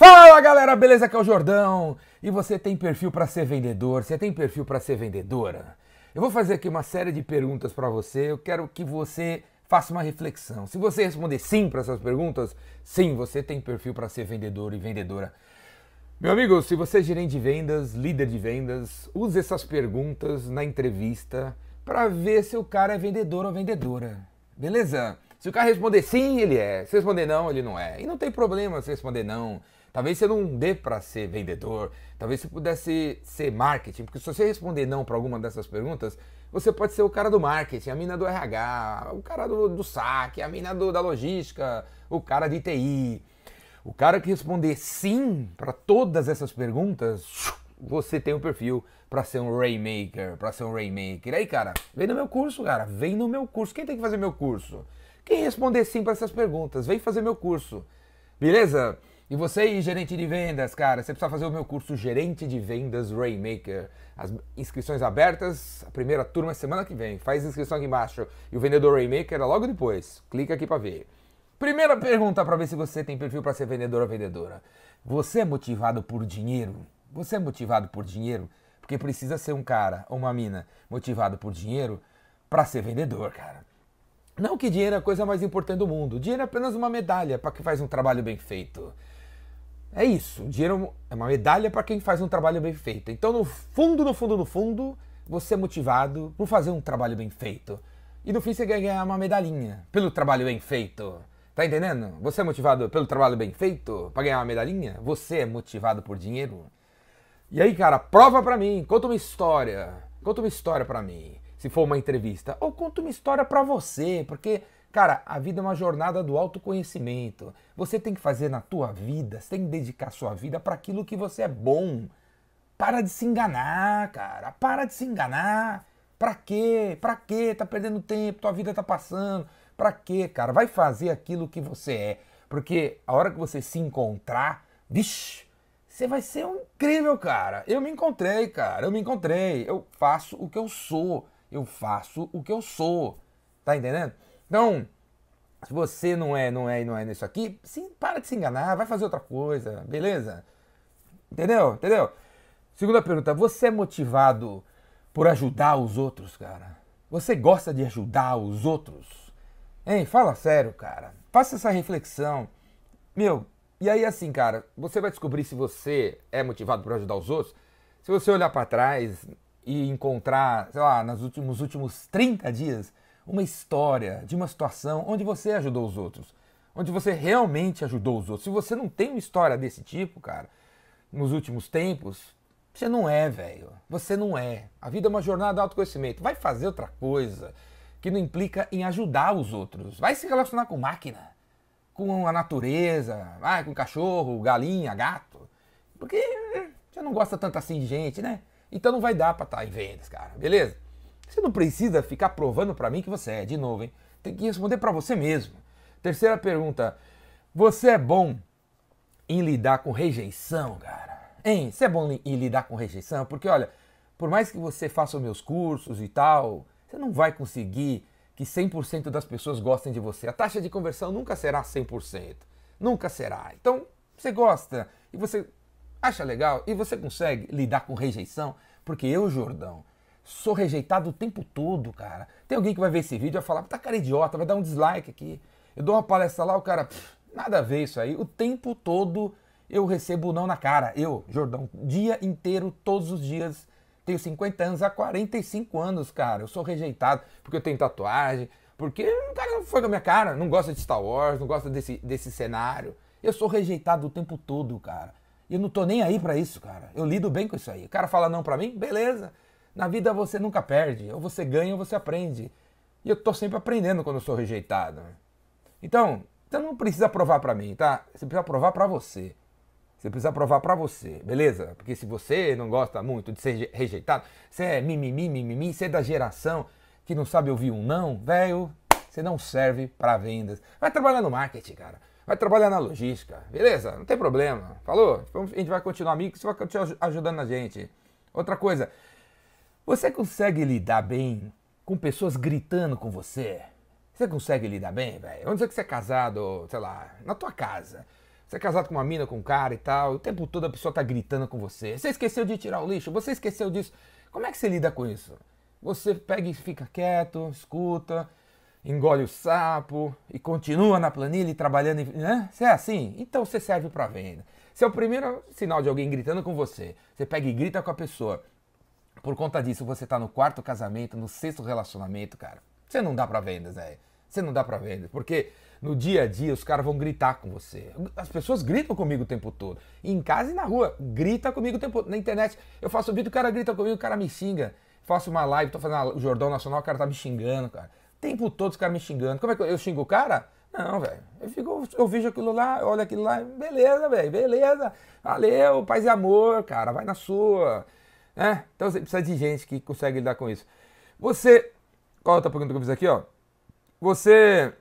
Fala galera, beleza? Aqui é o Jordão. E você tem perfil para ser vendedor? Você tem perfil para ser vendedora? Eu vou fazer aqui uma série de perguntas para você. Eu quero que você faça uma reflexão. Se você responder sim para essas perguntas, sim, você tem perfil para ser vendedor e vendedora. Meu amigo, se você é gerente de vendas, líder de vendas, use essas perguntas na entrevista para ver se o cara é vendedor ou vendedora. Beleza? Se o cara responder sim, ele é. Se responder não, ele não é. E não tem problema se responder não. Talvez você não dê para ser vendedor, talvez você pudesse ser marketing, porque se você responder não para alguma dessas perguntas, você pode ser o cara do marketing, a mina do RH, o cara do, do saque, a mina do, da logística, o cara de TI. O cara que responder sim para todas essas perguntas, você tem um perfil para ser um Rainmaker, para ser um Rainmaker. Aí, cara, vem no meu curso, cara, vem no meu curso. Quem tem que fazer meu curso? Quem responder sim para essas perguntas, vem fazer meu curso. Beleza? E você aí, gerente de vendas, cara, você precisa fazer o meu curso Gerente de Vendas Rainmaker. As inscrições abertas, a primeira turma é semana que vem. Faz inscrição aqui embaixo. E o vendedor Rainmaker é logo depois. Clica aqui para ver. Primeira pergunta para ver se você tem perfil para ser vendedor ou vendedora. Você é motivado por dinheiro? Você é motivado por dinheiro? Porque precisa ser um cara ou uma mina motivado por dinheiro para ser vendedor, cara. Não que dinheiro é a coisa mais importante do mundo. Dinheiro é apenas uma medalha para quem faz um trabalho bem feito. É isso. O dinheiro é uma medalha para quem faz um trabalho bem feito. Então, no fundo, no fundo, no fundo, você é motivado por fazer um trabalho bem feito. E no fim você ganha uma medalhinha pelo trabalho bem feito. Tá entendendo? Você é motivado pelo trabalho bem feito para ganhar uma medalhinha? Você é motivado por dinheiro? E aí, cara, prova para mim, conta uma história. Conta uma história para mim, se for uma entrevista. Ou conta uma história para você, porque Cara, a vida é uma jornada do autoconhecimento. Você tem que fazer na tua vida, você tem que dedicar sua vida para aquilo que você é bom. Para de se enganar, cara. Para de se enganar. Pra quê? Pra quê? Tá perdendo tempo, tua vida tá passando. Pra quê, cara? Vai fazer aquilo que você é. Porque a hora que você se encontrar, vixe, você vai ser um incrível, cara. Eu me encontrei, cara. Eu me encontrei. Eu faço o que eu sou. Eu faço o que eu sou. Tá entendendo? Então, se você não é, não é não é nisso aqui, sim, para de se enganar, vai fazer outra coisa, beleza? Entendeu? Entendeu? Segunda pergunta, você é motivado por ajudar os outros, cara? Você gosta de ajudar os outros? Hein, fala sério, cara. Faça essa reflexão. Meu, e aí assim, cara, você vai descobrir se você é motivado por ajudar os outros se você olhar para trás e encontrar, sei lá, nos últimos, últimos 30 dias, uma história de uma situação onde você ajudou os outros, onde você realmente ajudou os outros. Se você não tem uma história desse tipo, cara, nos últimos tempos, você não é, velho. Você não é. A vida é uma jornada de autoconhecimento. Vai fazer outra coisa que não implica em ajudar os outros. Vai se relacionar com máquina, com a natureza, vai com cachorro, galinha, gato. Porque você não gosta tanto assim de gente, né? Então não vai dar pra estar em vendas, cara. Beleza? Você não precisa ficar provando para mim que você é, de novo, hein? Tem que responder para você mesmo. Terceira pergunta: Você é bom em lidar com rejeição, cara? Hein? Você é bom em lidar com rejeição? Porque, olha, por mais que você faça os meus cursos e tal, você não vai conseguir que 100% das pessoas gostem de você. A taxa de conversão nunca será 100%. Nunca será. Então, você gosta e você acha legal e você consegue lidar com rejeição, porque eu, Jordão, Sou rejeitado o tempo todo, cara. Tem alguém que vai ver esse vídeo e vai falar, tá cara idiota, vai dar um dislike aqui. Eu dou uma palestra lá, o cara, nada a ver isso aí. O tempo todo eu recebo não na cara. Eu, Jordão, dia inteiro, todos os dias. Tenho 50 anos, há 45 anos, cara. Eu sou rejeitado porque eu tenho tatuagem, porque o cara não foi com a minha cara, não gosta de Star Wars, não gosta desse, desse cenário. Eu sou rejeitado o tempo todo, cara. E eu não tô nem aí para isso, cara. Eu lido bem com isso aí. O cara fala não para mim, beleza. Na vida você nunca perde, ou você ganha ou você aprende. E eu tô sempre aprendendo quando eu sou rejeitado. Então, você não precisa provar para mim, tá? Você precisa provar para você. Você precisa provar para você, beleza? Porque se você não gosta muito de ser rejeitado, você é mimimi, mimimi, você é da geração que não sabe ouvir um não, velho, você não serve para vendas. Vai trabalhar no marketing, cara. Vai trabalhar na logística, beleza? Não tem problema. Falou? A gente vai continuar amigo, você vai continuar ajudando a gente. Outra coisa, você consegue lidar bem com pessoas gritando com você? Você consegue lidar bem, velho? Vamos dizer que você é casado, sei lá, na tua casa. Você é casado com uma mina, com um cara e tal, o tempo todo a pessoa tá gritando com você. Você esqueceu de tirar o lixo, você esqueceu disso. Como é que você lida com isso? Você pega e fica quieto, escuta, engole o sapo e continua na planilha e trabalhando, né? Você é assim? Então você serve para venda. Se é o primeiro sinal de alguém gritando com você, você pega e grita com a pessoa. Por conta disso, você tá no quarto casamento, no sexto relacionamento, cara. Você não dá para vendas, velho. Você não dá para vendas, porque no dia a dia os caras vão gritar com você. As pessoas gritam comigo o tempo todo. Em casa e na rua, grita comigo o tempo todo. Na internet, eu faço vídeo, o cara grita comigo, o cara me xinga. Faço uma live, tô fazendo o Jordão Nacional, o cara tá me xingando, cara. O tempo todo os caras me xingando. Como é que eu, eu xingo o cara? Não, velho. Eu, fico, eu vejo aquilo lá, olho aquilo lá, beleza, velho, beleza. Valeu, paz e amor, cara, vai na sua. É? Então você precisa de gente que consegue lidar com isso. Você. Qual outra pergunta que eu fiz aqui, ó? Você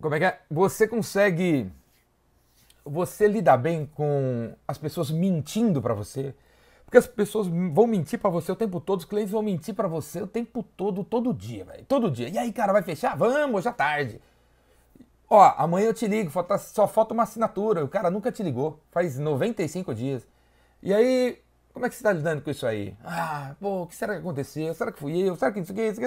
como é que é? Você consegue. Você lida bem com as pessoas mentindo para você? Porque as pessoas vão mentir para você o tempo todo, os clientes vão mentir para você o tempo todo, todo dia, velho. Todo dia. E aí, cara, vai fechar? Vamos, já tarde. Ó, amanhã eu te ligo, só falta uma assinatura. O cara nunca te ligou. Faz 95 dias. E aí, como é que você está lidando com isso aí? Ah, pô, o que será que aconteceu? Será que fui eu? Será que isso aqui? Isso?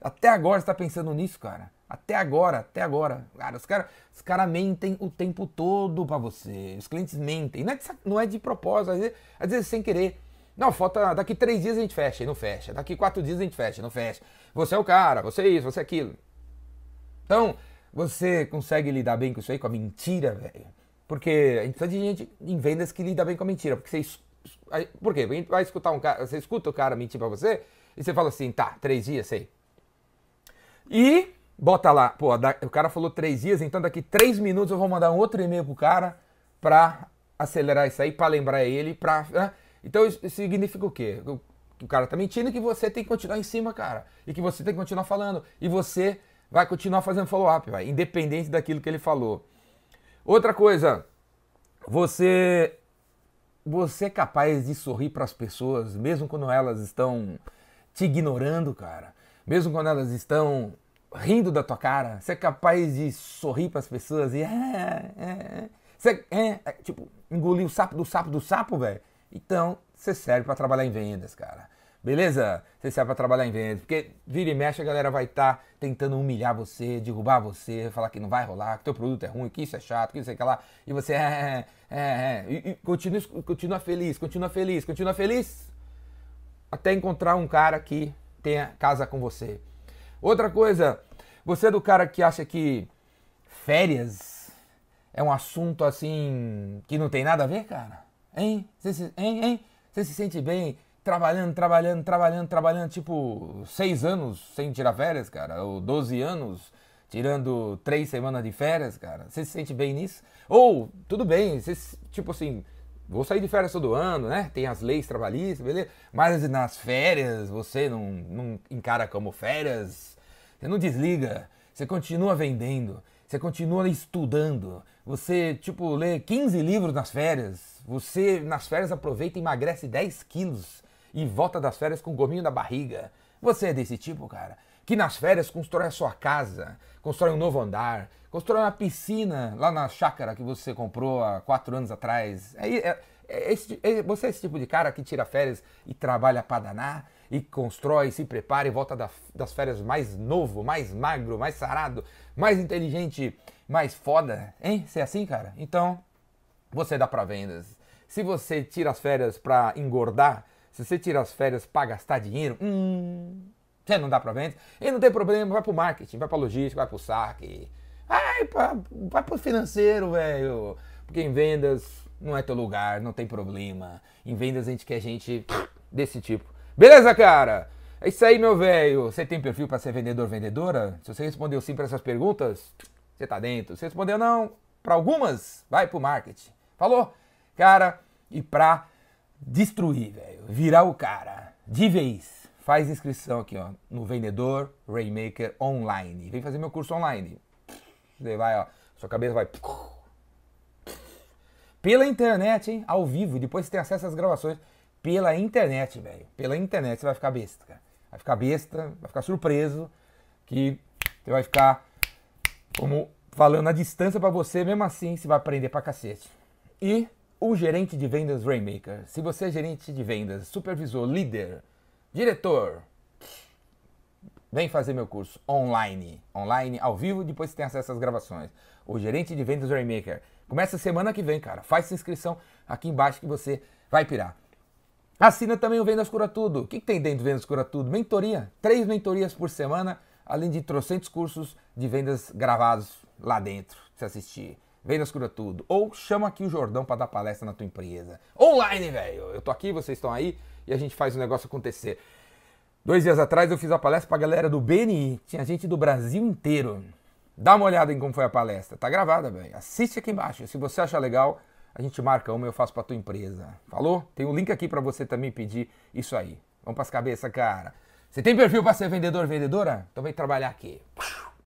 Até agora você está pensando nisso, cara. Até agora, até agora. Cara, os caras os cara mentem o tempo todo para você. Os clientes mentem. Não é de, não é de propósito, às vezes, às vezes sem querer. Não, falta. Daqui três dias a gente fecha, e não fecha. Daqui quatro dias a gente fecha, e não fecha. Você é o cara, você é isso, você é aquilo. Então, você consegue lidar bem com isso aí, com a mentira, velho? Porque a gente precisa de gente em vendas que lida bem com a mentira. Porque você por quê? Vai escutar um cara, você escuta o cara mentir pra você e você fala assim, tá, três dias, sei. E bota lá, pô, o cara falou três dias, então daqui três minutos eu vou mandar um outro e-mail pro cara pra acelerar isso aí, pra lembrar ele, pra. Né? Então isso significa o quê? Que o cara tá mentindo e que você tem que continuar em cima, cara. E que você tem que continuar falando. E você vai continuar fazendo follow-up, independente daquilo que ele falou. Outra coisa, você você é capaz de sorrir para as pessoas, mesmo quando elas estão te ignorando, cara. Mesmo quando elas estão rindo da tua cara. Você é capaz de sorrir para as pessoas e. É, é, é. Você é, é, tipo, engolir o sapo do sapo do sapo, velho. Então, você serve para trabalhar em vendas, cara. Beleza? Você serve para trabalhar em vendas. Porque vira e mexe, a galera vai estar tá tentando humilhar você, derrubar você, falar que não vai rolar, que teu produto é ruim, que isso é chato, que isso é que lá. E você é, é, é. E, e continua, continua feliz, continua feliz, continua feliz. Até encontrar um cara que tenha casa com você. Outra coisa, você é do cara que acha que férias é um assunto assim que não tem nada a ver, cara? Hein? Você se, hein, hein? Você se sente bem trabalhando, trabalhando, trabalhando, trabalhando, tipo, seis anos sem tirar férias, cara, ou 12 anos tirando três semanas de férias, cara. Você se sente bem nisso? Ou, tudo bem, você, tipo assim, vou sair de férias todo ano, né? Tem as leis trabalhistas, beleza? Mas nas férias você não, não encara como férias, você não desliga, você continua vendendo, você continua estudando, você, tipo, lê 15 livros nas férias, você nas férias aproveita e emagrece 10 quilos e volta das férias com gominho da barriga. Você é desse tipo, cara? Que nas férias constrói a sua casa, constrói um novo andar, constrói uma piscina lá na chácara que você comprou há quatro anos atrás. É, é, é, esse, é você é esse tipo de cara que tira férias e trabalha para danar e constrói, se prepara e volta da, das férias mais novo, mais magro, mais sarado, mais inteligente, mais foda, hein? Você é assim, cara? Então, você dá para vendas. Se você tira as férias para engordar, se você tira as férias para gastar dinheiro, hum, você não dá para vender. E não tem problema, vai para o marketing, vai para logística, vai para o saque, vai para o financeiro, velho. Porque em vendas não é teu lugar, não tem problema. Em vendas a gente quer gente desse tipo. Beleza, cara? É isso aí, meu velho. Você tem perfil para ser vendedor, vendedora? Se você respondeu sim para essas perguntas, você tá dentro. Se respondeu não, para algumas, vai pro marketing. Falou? Cara, e pra destruir, velho. Virar o cara. De vez. Faz inscrição aqui, ó. No Vendedor Raymaker Online. Vem fazer meu curso online. Você vai, ó. Sua cabeça vai. Pela internet, hein? Ao vivo. E depois você tem acesso às gravações. Pela internet, velho. Pela internet você vai ficar besta, cara. Vai ficar besta, vai ficar surpreso. Que você vai ficar como falando à distância para você, mesmo assim você vai aprender pra cacete. E o gerente de vendas Rainmaker. Se você é gerente de vendas, supervisor, líder, diretor, vem fazer meu curso online. Online, ao vivo, depois você tem acesso às gravações. O gerente de vendas Rainmaker. Começa semana que vem, cara. Faz sua inscrição aqui embaixo que você vai pirar. Assina também o Vendas Cura Tudo. O que, que tem dentro do Vendas Cura Tudo? Mentoria. Três mentorias por semana, além de trocentos cursos de vendas gravados lá dentro, você assistir. Vendas Cura Tudo. Ou chama aqui o Jordão para dar palestra na tua empresa. Online, velho. Eu tô aqui, vocês estão aí e a gente faz o negócio acontecer. Dois dias atrás eu fiz a palestra pra galera do BNI. Tinha gente do Brasil inteiro. Dá uma olhada em como foi a palestra. Tá gravada, velho. Assiste aqui embaixo. Se você achar legal, a gente marca uma e eu faço pra tua empresa. Falou? Tem um link aqui para você também pedir isso aí. Vamos pras cabeças, cara. Você tem perfil para ser vendedor, vendedora? Então vem trabalhar aqui.